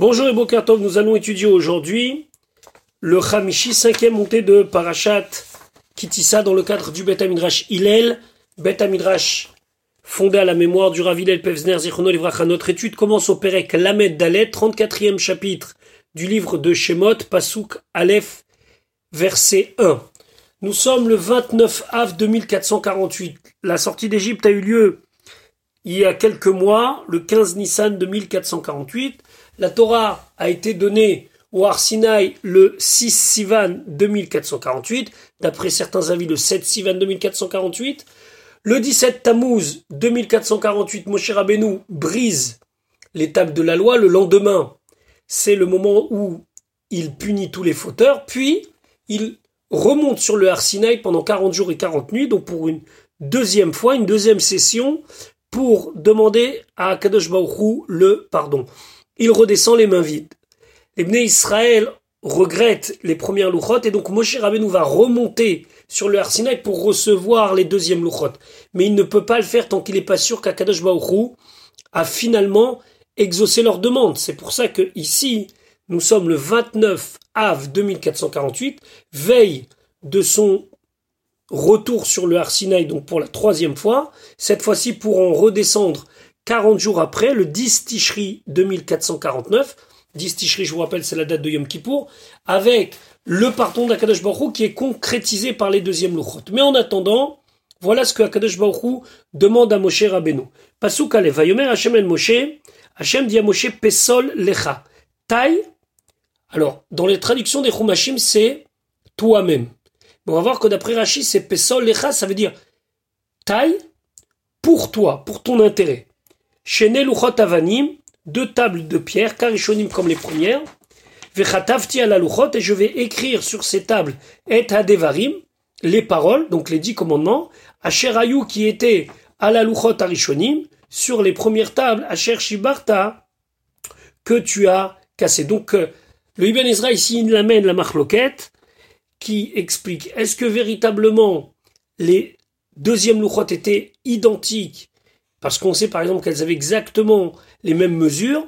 Bonjour et Bokertov, nous allons étudier aujourd'hui le Hamishi, cinquième montée de Parashat Kitissa dans le cadre du Bet Amidrash Hillel, Bet Amidrash fondé à la mémoire du Rav Hillel Pevzner Zichrono Livracha. Notre étude commence au Perek Lamed Dalet, 34e chapitre du livre de Shemot, Pasuk Aleph, verset 1. Nous sommes le 29 av 2448. La sortie d'Égypte a eu lieu il y a quelques mois, le 15 Nissan 2448. La Torah a été donnée au Arsinaï le 6 Sivan 2448, d'après certains avis le 7 Sivan 2448. Le 17 Tammuz 2448, Moshe Rabbeinu brise l'étape de la loi. Le lendemain, c'est le moment où il punit tous les fauteurs, puis il remonte sur le Arsinaï pendant 40 jours et 40 nuits, donc pour une deuxième fois, une deuxième session, pour demander à Kadosh Baruch le pardon il redescend les mains vides. Les Israël regrettent les premières louchotes et donc Moshe Rabbeinu va remonter sur le Arsinaï pour recevoir les deuxièmes louchotes. Mais il ne peut pas le faire tant qu'il n'est pas sûr qu'Akadosh Baruch a finalement exaucé leur demande. C'est pour ça que ici, nous sommes le 29 av 2448, veille de son retour sur le Arsinaï, donc pour la troisième fois, cette fois-ci pour en redescendre 40 jours après, le 10 Tishri 2449, 10 Tishri, je vous rappelle, c'est la date de Yom Kippour, avec le pardon d'Akadosh Baruch qui est concrétisé par les deuxièmes Luchot. Mais en attendant, voilà ce que Akadosh Baruch demande à Moshe Rabbeinu. Pasuk Alev, Vayomer Hashem el Moshe, Hashem dit à Moshe, Pesol Lecha. Taille, alors, dans les traductions des Chumashim, c'est toi-même. on va voir que d'après Rashi, c'est Pesol Lecha, ça veut dire taille pour toi, pour ton intérêt. Chez Luchot Avanim, deux tables de pierre, karishonim comme les premières. Vechatavti à la Luchot, et je vais écrire sur ces tables et Hadevarim, les paroles, donc les dix commandements. Asher Ayou qui était à la Luchot Arishonim, sur les premières tables, Asher Shibarta, que tu as cassé. Donc, euh, le Ibn Ezra ici, il amène la marloquette qui explique est-ce que véritablement les deuxièmes Luchot étaient identiques parce qu'on sait par exemple qu'elles avaient exactement les mêmes mesures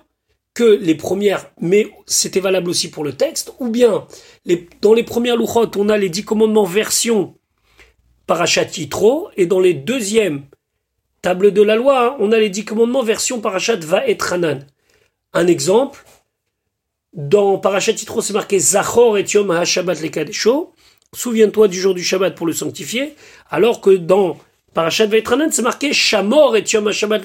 que les premières, mais c'était valable aussi pour le texte, ou bien les, dans les premières louchot, on a les dix commandements version parachat yitro, et dans les deuxièmes tables de la loi, on a les dix commandements version parachat va et hanan. Un exemple, dans parachat yitro, c'est marqué Zachor et Yom HaShabbat lekadesho, souviens-toi du jour du Shabbat pour le sanctifier, alors que dans Parachat Vaitranan, c'est marqué Shamor et Yom Shabbat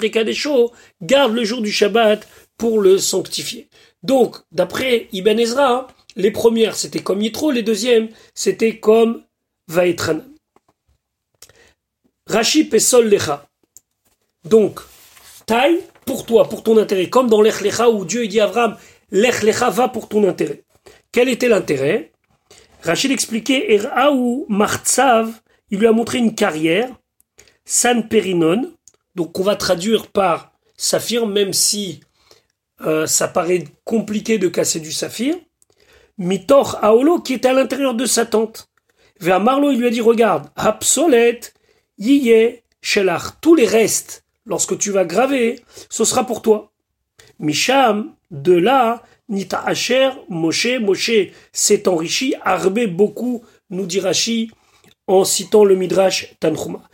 garde le jour du Shabbat pour le sanctifier. Donc, d'après Ibn Ezra, les premières c'était comme Yitro, les deuxièmes c'était comme Vaitranan. Rashi Pesol Lecha. Donc, taille pour toi, pour ton intérêt, comme dans l'Ech Lecha où Dieu dit à Abraham, l'Ech Lecha va pour ton intérêt. Quel était l'intérêt? Rachid expliquait, Eraou Martzav, il lui a montré une carrière San Perinon, donc on va traduire par saphir, même si euh, ça paraît compliqué de casser du saphir. Mitor Aolo, qui était à l'intérieur de sa tente. Vers Marlo, il lui a dit, regarde, obsolète, yiyé, shelach, tous les restes, lorsque tu vas graver, ce sera pour toi. Misham, de là, Nita Asher, Moshe, Moshe s'est enrichi, arbé beaucoup, nous dit Rashi, en citant le Midrash Tanchuma.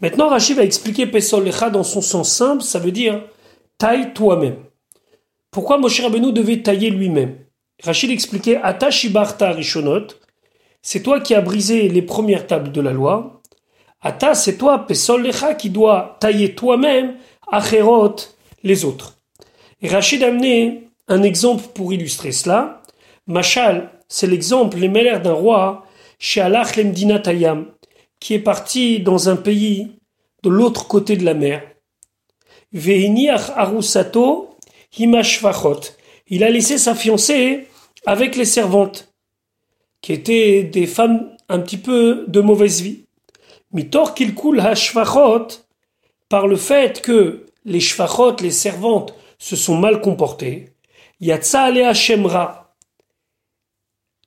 Maintenant, Rachid va expliquer Pesol Lecha dans son sens simple, ça veut dire taille toi-même. Pourquoi Moshe Rabbeinu devait tailler lui-même? Rachid expliquait Ata Rishonot, c'est toi qui as brisé les premières tables de la loi. Ata, c'est toi, Pesol Lecha, qui doit tailler toi-même Acherot, les autres. Et Rachid a amené un exemple pour illustrer cela. Machal, c'est l'exemple, les mêlères d'un roi, chez Allah Tayam qui est parti dans un pays de l'autre côté de la mer. Il a laissé sa fiancée avec les servantes, qui étaient des femmes un petit peu de mauvaise vie. Mitor Kilkul Hashvachot, par le fait que les shvachot, les servantes, se sont mal comportées, Yatsa Alea Shemra.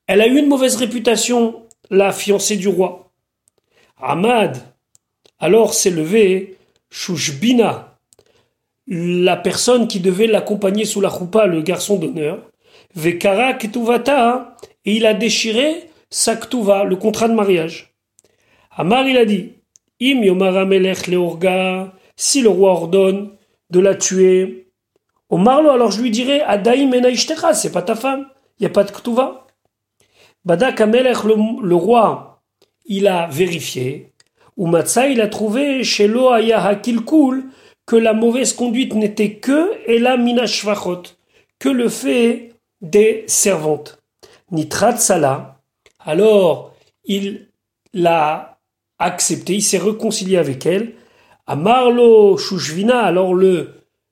Elle a eu une mauvaise réputation, la fiancée du roi. Ahmad alors s'est levé Shushbina, la personne qui devait l'accompagner sous la choupa, le garçon d'honneur, Vekara Ketuvata, et il a déchiré sa ktuva, le contrat de mariage. Amar, il a dit, Im Yomara Melech Leorga, si le roi ordonne de la tuer, Omarlo, alors je lui dirai, Adaim Enaishtera, c'est pas ta femme, il n'y a pas de ktuva. Badak Amelech, le, roi, il a vérifié, ou Matza, il a trouvé chez Loaya Hakilkul que la mauvaise conduite n'était que et la minashvachot, que le fait des servantes. Nitrat Sala, alors il l'a accepté, il s'est réconcilié avec elle. À Marlo Shushvina, alors le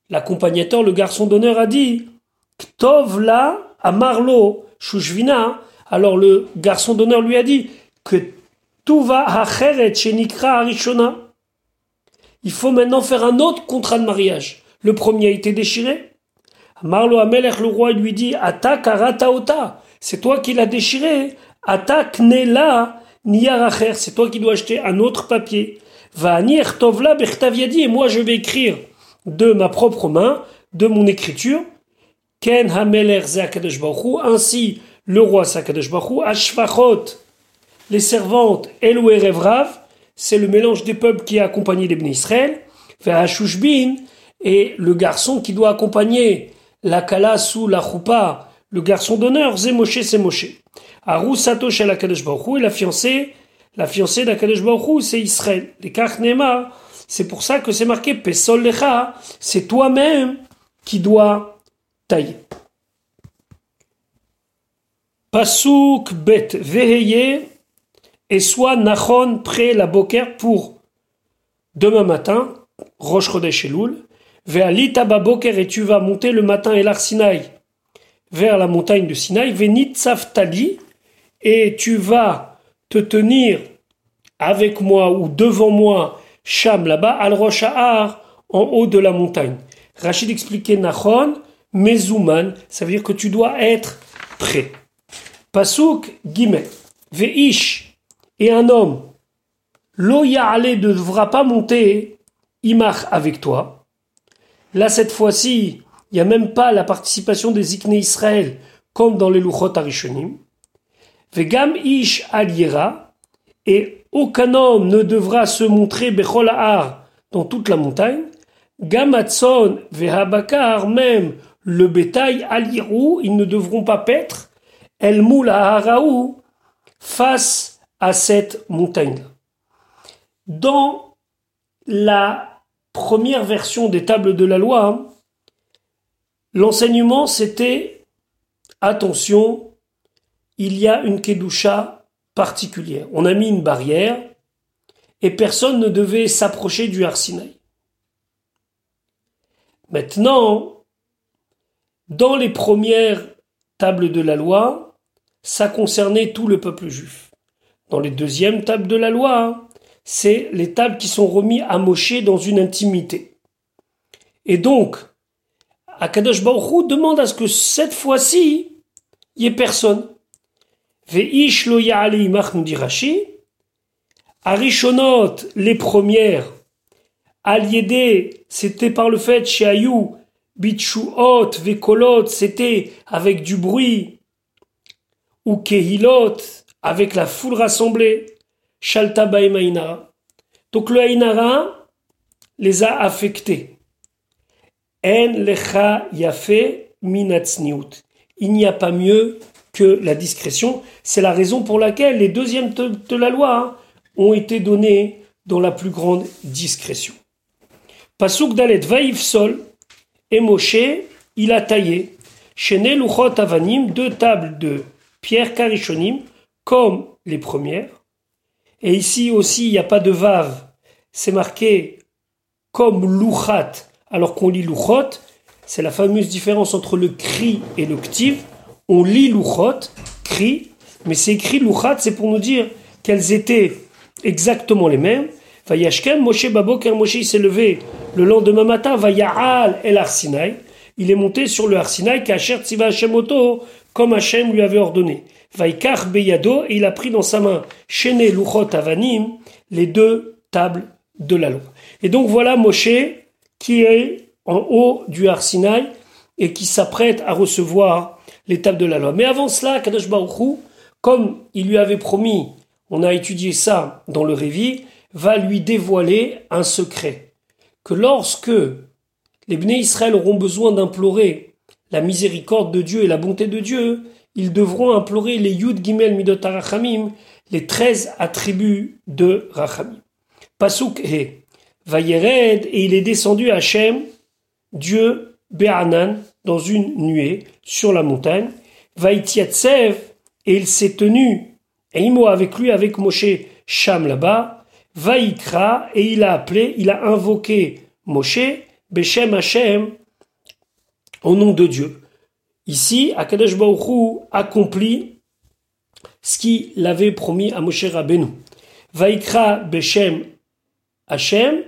l'accompagnateur, le garçon d'honneur a dit Ktov la à Marlo Shushvina, alors le garçon d'honneur lui a dit que il faut maintenant faire un autre contrat de mariage. Le premier a été déchiré. Marlo Amelech, le roi, lui dit Attaque Arataota. C'est toi qui l'as déchiré. Attaque Nela Niaracher. C'est toi qui dois acheter un autre papier. Va Tovla Bertaviadi. Et moi, je vais écrire de ma propre main, de mon écriture. Ken Hameler Zakadosh Ainsi, le roi Sakadosh Ashfachot. Les servantes Elou et Revrav c'est le mélange des peuples qui a accompagné les Israël, Shushbin, et le garçon qui doit accompagner la Kala sous la Choupa, le garçon d'honneur, Zemoshe, c'est Moshe. Arou Satosh la et la fiancée, la fiancée d'Akadosh Baruch c'est Israël. Les Kachnema, c'est pour ça que c'est marqué Pesol Lecha, c'est toi-même qui dois tailler. Pasuk bet veheye et soit Nachon près la Boker pour demain matin, Roche Chodesh vers l'Itaba Boker et tu vas monter le matin et l'Arsinaï vers la montagne de Sinaï, Venit et tu vas te tenir avec moi ou devant moi, Sham là-bas, Al Rosh en haut de la montagne. Rachid expliquait Nachon, Mezouman, ça veut dire que tu dois être prêt. Pasuk Gimet, Veish, et un homme, l'eau ne devra pas monter Imach avec toi. Là, cette fois-ci, il n'y a même pas la participation des Ikné Israël, comme dans les Luchot Arishonim. Vegam Ish Aliera, et aucun homme ne devra se montrer Bechol dans toute la montagne. Gamatson Vehabakar, même le bétail Alirou, ils ne devront pas paître. El Moula face à cette montagne. Dans la première version des tables de la loi, l'enseignement c'était attention, il y a une kedusha particulière. On a mis une barrière et personne ne devait s'approcher du Arsinaï. Maintenant, dans les premières tables de la loi, ça concernait tout le peuple juif. Dans les deuxièmes tables de la loi, hein, c'est les tables qui sont remis à Moshe dans une intimité. Et donc, Akadosh Baruch demande à ce que cette fois-ci, il n'y ait personne. Veish lo nous dit Rashi. Arishonot, les premières, Aliédé, c'était par le fait, chez Ayou, Bitchuot, Vekolot, c'était avec du bruit, ou Kehilot, avec la foule rassemblée, Shalta Baema Donc le Ainara les a affectés. En lecha yafe minatzniut. Il n'y a pas mieux que la discrétion. C'est la raison pour laquelle les deuxièmes de la loi hein, ont été donnés dans la plus grande discrétion. Pasuk Dalet Vaïf Sol et Moshe, il a taillé. Chez Luchot Avanim, deux tables de pierre Karishonim, comme les premières. Et ici aussi, il n'y a pas de vav. C'est marqué comme louchat, alors qu'on lit louchot. C'est la fameuse différence entre le cri et le ktiv. On lit louchot, cri, mais c'est écrit louchat, c'est pour nous dire qu'elles étaient exactement les mêmes. Vayashkem, Moshe Baboker, Moshe s'est levé le lendemain matin, Vayahal el Arsinaï. Il est monté sur le Arsinaï, Kacher Tziva Hashemoto, comme Hachem lui avait ordonné. Vaikar Beyado, et il a pris dans sa main, Shene Luchot Avanim, les deux tables de la loi. Et donc voilà Moshe qui est en haut du Arsinaï et qui s'apprête à recevoir l'étape de la loi. Mais avant cela, Kadosh Baruch comme il lui avait promis, on a étudié ça dans le Révi, va lui dévoiler un secret. Que lorsque les Bnei Israël auront besoin d'implorer la miséricorde de Dieu et la bonté de Dieu, ils devront implorer les Yud Gimel Midot Arachamim, les treize attributs de Rachamim. Pasuk et Vayered, et il est descendu à Hachem, Dieu, Be'anan, dans une nuée, sur la montagne. Vaïtiatsev, et il s'est tenu, et Imo avec lui, avec Moshe Sham là-bas. Vaïkra, et il a appelé, il a invoqué Moshe, Beshem Hachem, au nom de Dieu. Ici, Akadosh Baruch accomplit ce qu'il avait promis à Moshe Rabbeinu. Vaikra Beshem Hashem,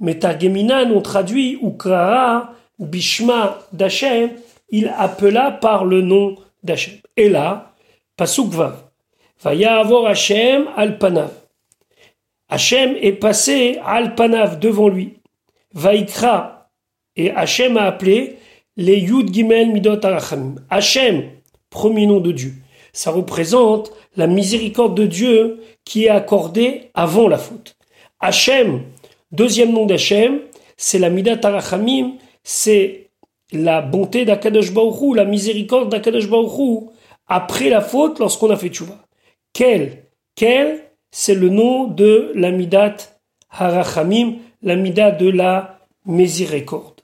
Metageminan on traduit, ou Kraa Bishma d'Hachem, il appela par le nom d'Hachem. Et là, Pasuk Vav, Vaya avoir Hachem Alpanav. Hachem est passé Alpanav devant lui. Vaikra, et Hachem a appelé les Yud Gimel Midot Arachamim. Hachem, premier nom de Dieu. Ça représente la miséricorde de Dieu qui est accordée avant la faute. Hachem, deuxième nom d'Hachem, c'est la Midat Arachamim, c'est la bonté d'Akadosh Baruchou, la miséricorde d'Akadosh Baruchou, après la faute lorsqu'on a fait tchouva. Quel? Quel? C'est le nom de la Midat Harachamim, la Midat de la miséricorde.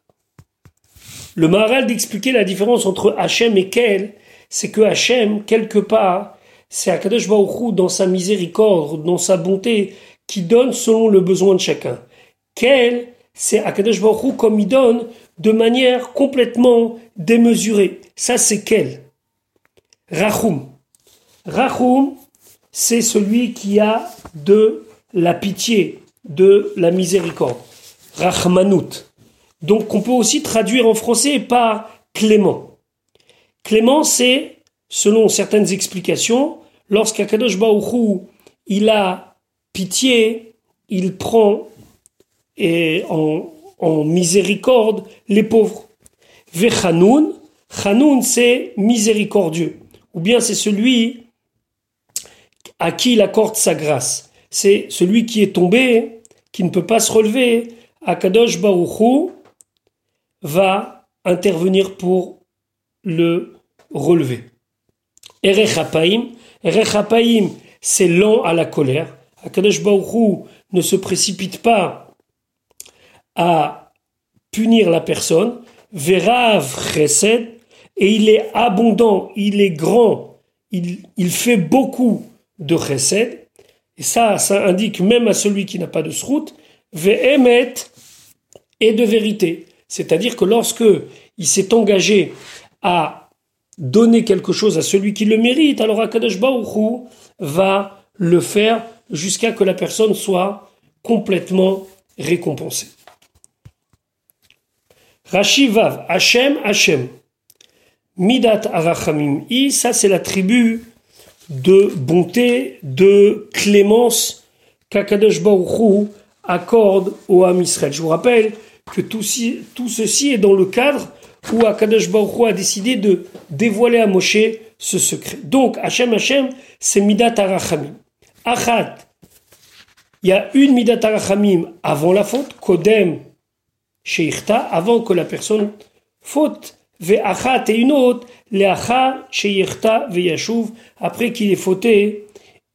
Le Maharal d'expliquer la différence entre Hachem et Kel, c'est que Hachem, quelque part, c'est Akadosh Baruch dans sa miséricorde, dans sa bonté, qui donne selon le besoin de chacun. Kel, c'est Akadosh Baruch comme il donne de manière complètement démesurée. Ça, c'est Kel. Rachum. Rachum, c'est celui qui a de la pitié, de la miséricorde. Rachmanut. Donc on peut aussi traduire en français par Clément. Clément, c'est, selon certaines explications, lorsqu'Akadosh Baruchou, il a pitié, il prend et en, miséricorde les pauvres. Vechanoun, Chanoun c'est miséricordieux. Ou bien c'est celui à qui il accorde sa grâce. C'est celui qui est tombé, qui ne peut pas se relever. Akadosh Baruchou, va intervenir pour le relever. Erechapaim, Erechapaim, c'est lent à la colère. Akadosh Baruch ne se précipite pas à punir la personne. Verav chesed, et il est abondant, il est grand, il, il fait beaucoup de chesed. Et ça, ça indique même à celui qui n'a pas de srout, ve'emet, et de vérité. C'est-à-dire que lorsque il s'est engagé à donner quelque chose à celui qui le mérite, alors Akadosh Baruch va le faire jusqu'à que la personne soit complètement récompensée. Rashi Vav, Hashem, Hashem. Midat Arachamim I, ça c'est la tribu de bonté, de clémence qu'Akadosh Baruch accorde au Ham Israël. Je vous rappelle que tout, ceci est dans le cadre où Akadosh Baruch a décidé de dévoiler à Moshe ce secret. Donc, Hachem Hachem, c'est Midat Arachamim. Achat, il y a une Midat Arachamim avant la faute, Kodem Sheikhta, avant que la personne faute. Ve'achat et une autre, Le'acha Sheikhta Ve'yashuv, après qu'il ait fauté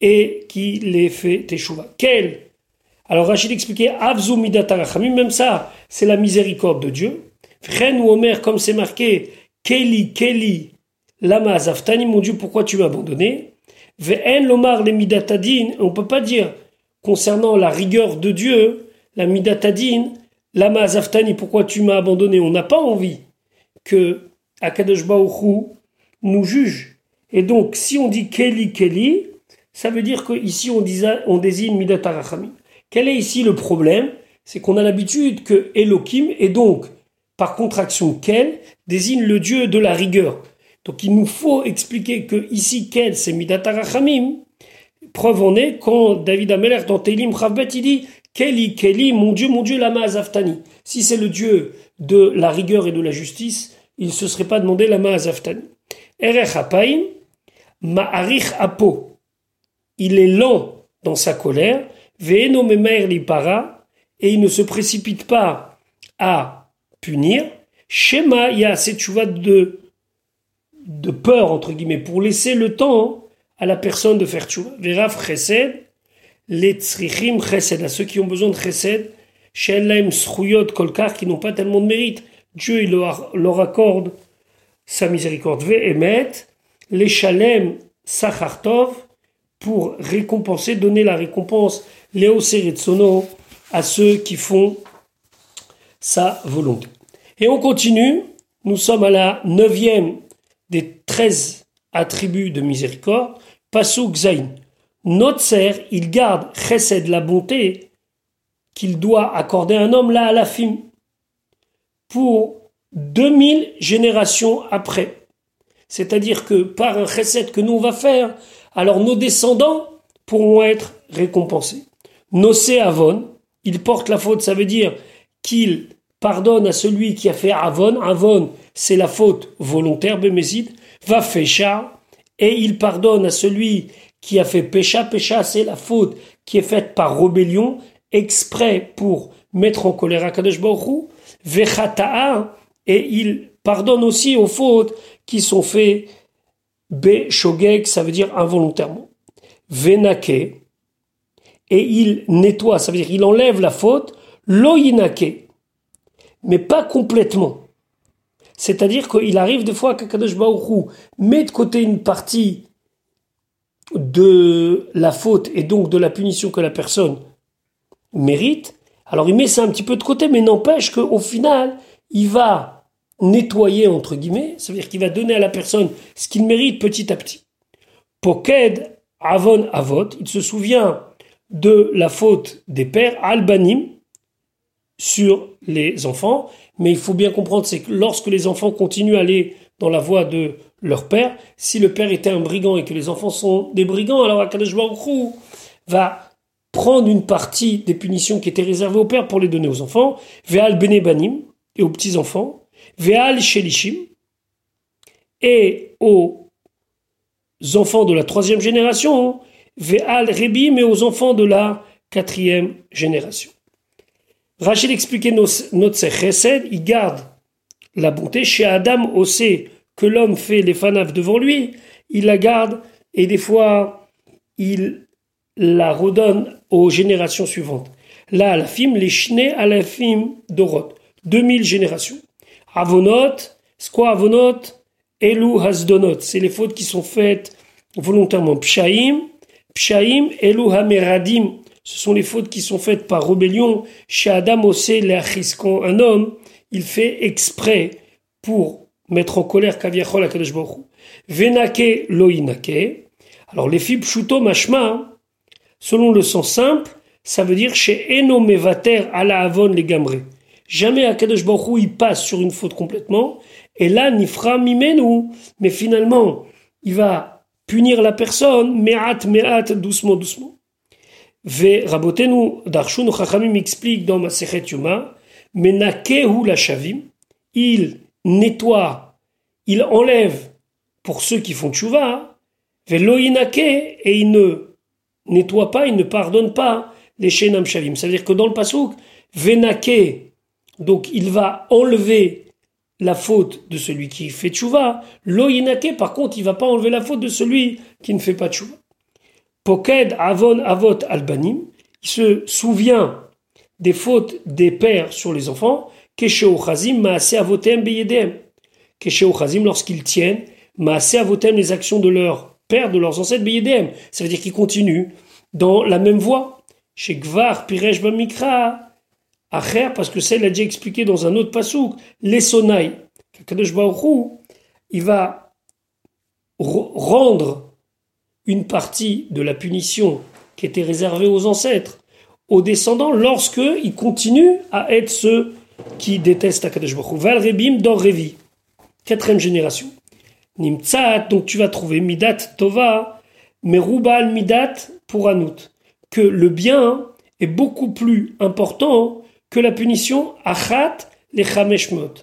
et qu'il ait fait Teshuva. Quel alors Rachid expliquait Avzu même ça, c'est la miséricorde de Dieu. Ren ou Omer, comme c'est marqué, Keli, Keli, Lama Zaftani, mon Dieu, pourquoi tu m'as abandonné? Ve'en Lomar les Midatadin, on peut pas dire concernant la rigueur de Dieu, la Midatadin, Lama Zaftani, pourquoi tu m'as abandonné? On n'a pas envie que Akadosh nous juge. Et donc, si on dit Keli, Keli, ça veut dire qu'ici on, on désigne Midatarachamim. Quel est ici le problème? C'est qu'on a l'habitude que Elohim, et donc par contraction Kel, désigne le Dieu de la rigueur. Donc il nous faut expliquer que ici Kel, c'est Midatarachamim. Preuve en est quand David Ameler dans Télim Chavbet, il dit Keli, Keli, mon Dieu, mon Dieu, lama azaftani. Si c'est le Dieu de la rigueur et de la justice, il ne se serait pas demandé lama azaftani. Erech apaim, ma'arich apo. Il est lent dans sa colère, para, et il ne se précipite pas à punir. Shema, il y a cette de, de peur, entre guillemets, pour laisser le temps à la personne de faire tchouva. Veraf chesed, les tzrichim chesed, à ceux qui ont besoin de chesed, shellaim sruyot kolkar, qui n'ont pas tellement de mérite. Dieu, il leur, accorde sa miséricorde. Ve'emet, les shalem sachartov, pour récompenser, donner la récompense, Léo Sono, à ceux qui font sa volonté. Et on continue, nous sommes à la neuvième des treize attributs de miséricorde, Pasuk Zain. Notzer, il garde chesed, la bonté, qu'il doit accorder à un homme là à la fin, pour 2000 générations après. C'est-à-dire que par un chesed que nous on va faire, alors nos descendants pourront être récompensés. Nosé Avon, il porte la faute, ça veut dire qu'il pardonne à celui qui a fait Avon. Avon, c'est la faute volontaire, Bémézid. Va Fécha, et il pardonne à celui qui a fait Pécha. Pécha, c'est la faute qui est faite par rébellion, exprès pour mettre en colère Akadosh Baruch Vechata'a, et il pardonne aussi aux fautes qui sont faites Be Shogeg, ça veut dire involontairement. Venake, et il nettoie, ça veut dire il enlève la faute, loïnake, mais pas complètement. C'est-à-dire qu'il arrive des fois qu'Akadosh met de côté une partie de la faute et donc de la punition que la personne mérite. Alors il met ça un petit peu de côté, mais n'empêche qu'au final, il va nettoyer, entre guillemets, ça veut dire qu'il va donner à la personne ce qu'il mérite petit à petit. Poked avon avot, il se souvient de la faute des pères, albanim, sur les enfants. Mais il faut bien comprendre, c'est que lorsque les enfants continuent à aller dans la voie de leur père, si le père était un brigand et que les enfants sont des brigands, alors Akadosh va prendre une partie des punitions qui étaient réservées au père pour les donner aux enfants, ve'al benebanim, et aux petits-enfants, ve'al shelishim, et aux enfants de la troisième génération, Ve'al Rebi, mais aux enfants de la quatrième génération. Rachel expliquait notre chesed, il garde la bonté. Chez Adam, on sait que l'homme fait les fanaf devant lui, il la garde et des fois il la redonne aux générations suivantes. Là, la film, les chnés à la film d'Orot. 2000 générations. Avonot, quoi Avonot? Elu Hasdonot. C'est les fautes qui sont faites volontairement. Pshaim, Pshaim, Elu Hameradim, ce sont les fautes qui sont faites par rébellion. Chez Adam Osé un homme, il fait exprès pour mettre en colère Kaviachol Akadosh Baruch Venake Loinake. Alors les filles Pshuto Mashma, selon le sens simple, ça veut dire chez Eno Mevater ala Avon les Gamré. Jamais Akadosh Baruch il passe sur une faute complètement. Et là, Nifra Mimenu. Mais finalement, il va punir la personne, me'at, me'at, doucement, doucement. Ve Rabotenu, Darshun Chachamim explique dans ma Sechet Yuma, Menakehu la Shavim, il nettoie, il enlève pour ceux qui font tchouva, Ve Loïnake, et il ne nettoie pas, il ne pardonne pas les Shenam Shavim. Ça veut dire que dans le Pasuk, Venake, donc il va enlever la faute de celui qui fait tchouva. Loïnake, par contre, il va pas enlever la faute de celui qui ne fait pas tchouva. Poked avon avot albanim, il se souvient des fautes des pères sur les enfants. Kesheo chazim maase avotem beyedem. Kesheo chazim, lorsqu'ils tiennent, maase avotem les actions de leurs pères, de leurs ancêtres beyedem. Ça veut dire qu'ils continuent dans la même voie. Chez Gvar, Pirej Bamikra, Acher, parce que c'est, il a déjà expliqué dans un autre pasouk, les sonailles. il va rendre une partie de la punition qui était réservée aux ancêtres, aux descendants, lorsque ils continuent à être ceux qui détestent Akadosh Baruch Val Rebim Dor Revi, quatrième génération. Nimtsat, donc tu vas trouver Midat Tova, Merubal Midat pour Anout, que le bien est beaucoup plus important que la punition achat les chameshmot,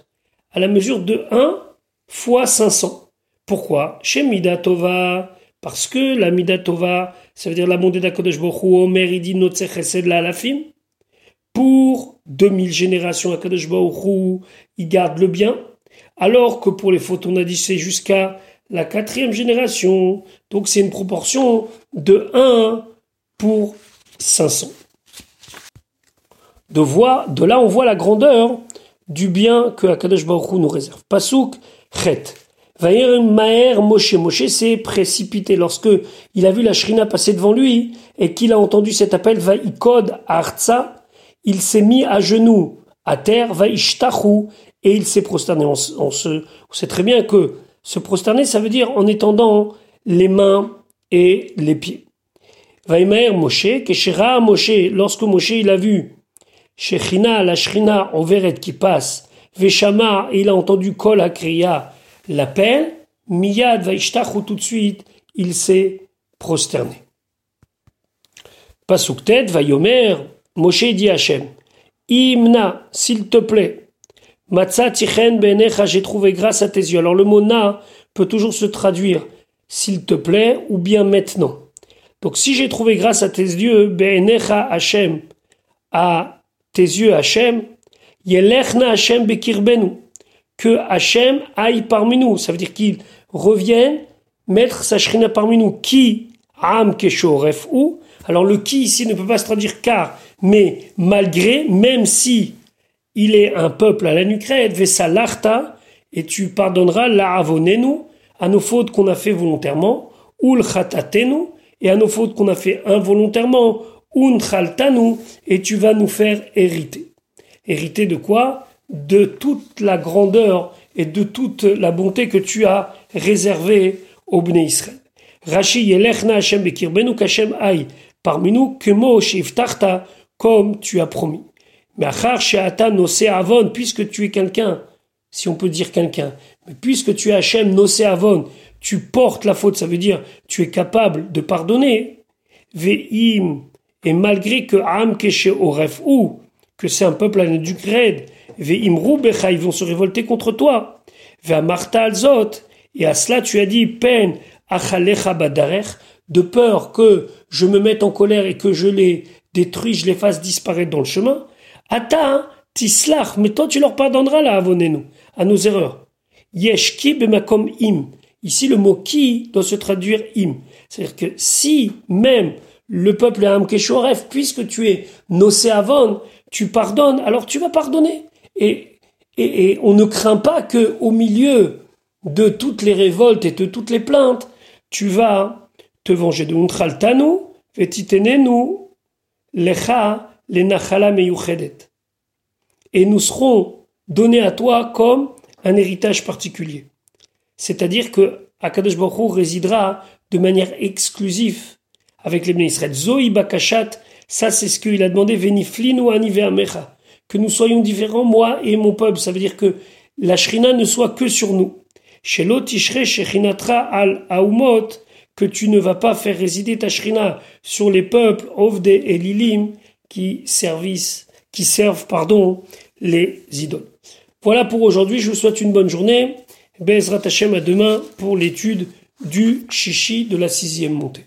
à la mesure de 1 fois 500. Pourquoi? Chez Midatova, parce que la Midatova, ça veut dire la bonté d'Akodesh Bochou, Omer, il dit la Alafim. Pour 2000 générations, Akadosh Baruch il garde le bien, alors que pour les fautes, on a dit c'est jusqu'à la quatrième génération. Donc c'est une proportion de 1 pour 500. De, de là, on voit la grandeur du bien que Akadosh Baruch nous réserve. Pasuk, Chet. Maher Moshe. Moshe s'est précipité lorsque il a vu la Shrina passer devant lui et qu'il a entendu cet appel Vaikod Arza. Il s'est mis à genoux à terre, Vaishtachu, et il s'est prosterné. On, on, sait très bien que se prosterner, ça veut dire en étendant les mains et les pieds. Vaimer Moshe, Keshera Moshe, lorsque Moshe il a vu Shechina, la Shrina en verrette qui passe, Veshama, il a entendu Kol Akriya, l'appel, Miyad Vaishtachu, tout de suite, il s'est prosterné. Pasuktet, Vayomer, Moshe dit Hachem, Imna, s'il te plaît, Matza tichen benecha, j'ai trouvé grâce à tes yeux. Alors le mot na peut toujours se traduire s'il te plaît ou bien maintenant. Donc si j'ai trouvé grâce à tes yeux, benecha Hachem, à tes yeux Hachem, yelechna Hachem bekirbenu, que Hachem aille parmi nous. Ça veut dire qu'il revienne mettre sa shrina parmi nous. Qui am keshoref ou alors le qui ici ne peut pas se traduire car, mais malgré, même si il est un peuple à la vesalarta, et tu pardonneras la avonenu, à nos fautes qu'on a fait volontairement, ul khatatenu, et à nos fautes qu'on a fait involontairement, un chaltanu, et tu vas nous faire hériter. Hériter de quoi? De toute la grandeur et de toute la bonté que tu as réservée au Bnei Israël. Rashi yelechna Hashem bekirbenu kashem aï parmi nous, que comme tu as promis. Mais avon, puisque tu es quelqu'un, si on peut dire quelqu'un, mais puisque tu es Hachem avon, tu portes la faute, ça veut dire tu es capable de pardonner. Ve'im, et malgré que Am ou, que c'est un peuple à du grade, Ve'im Rubecha, ils vont se révolter contre toi. Ve'amarta alzot, et à cela tu as dit, peine, achalecha badarech, de peur que je me mette en colère et que je les détruise, je les fasse disparaître dans le chemin. Ata, tislach, mais toi tu leur pardonneras là, avonnez-nous, à nos erreurs. Yesh ki bemakom im. Ici, le mot qui doit se traduire im. C'est-à-dire que si même le peuple un puisque tu es nocé avon, tu pardonnes, alors tu vas pardonner. Et, et, on ne craint pas que au milieu de toutes les révoltes et de toutes les plaintes, tu vas te venger de Untchaltanu, vetitenenu, lecha, lenachala meyuchedet. Et nous serons donnés à toi comme un héritage particulier. C'est-à-dire que Akadosh Baruch résidera de manière exclusive avec les Israël. Zoï bakashat, ça c'est ce qu'il a demandé, veniflinu aniveamecha, que nous soyons différents, moi et mon peuple. Ça veut dire que la shrina ne soit que sur nous. Shelo tishre shechinatra al aumot, que tu ne vas pas faire résider ta shrina sur les peuples Ovde et Lilim qui servissent, qui servent, pardon, les idoles. Voilà pour aujourd'hui. Je vous souhaite une bonne journée. Bezrat Hashem à demain pour l'étude du chichi de la sixième montée.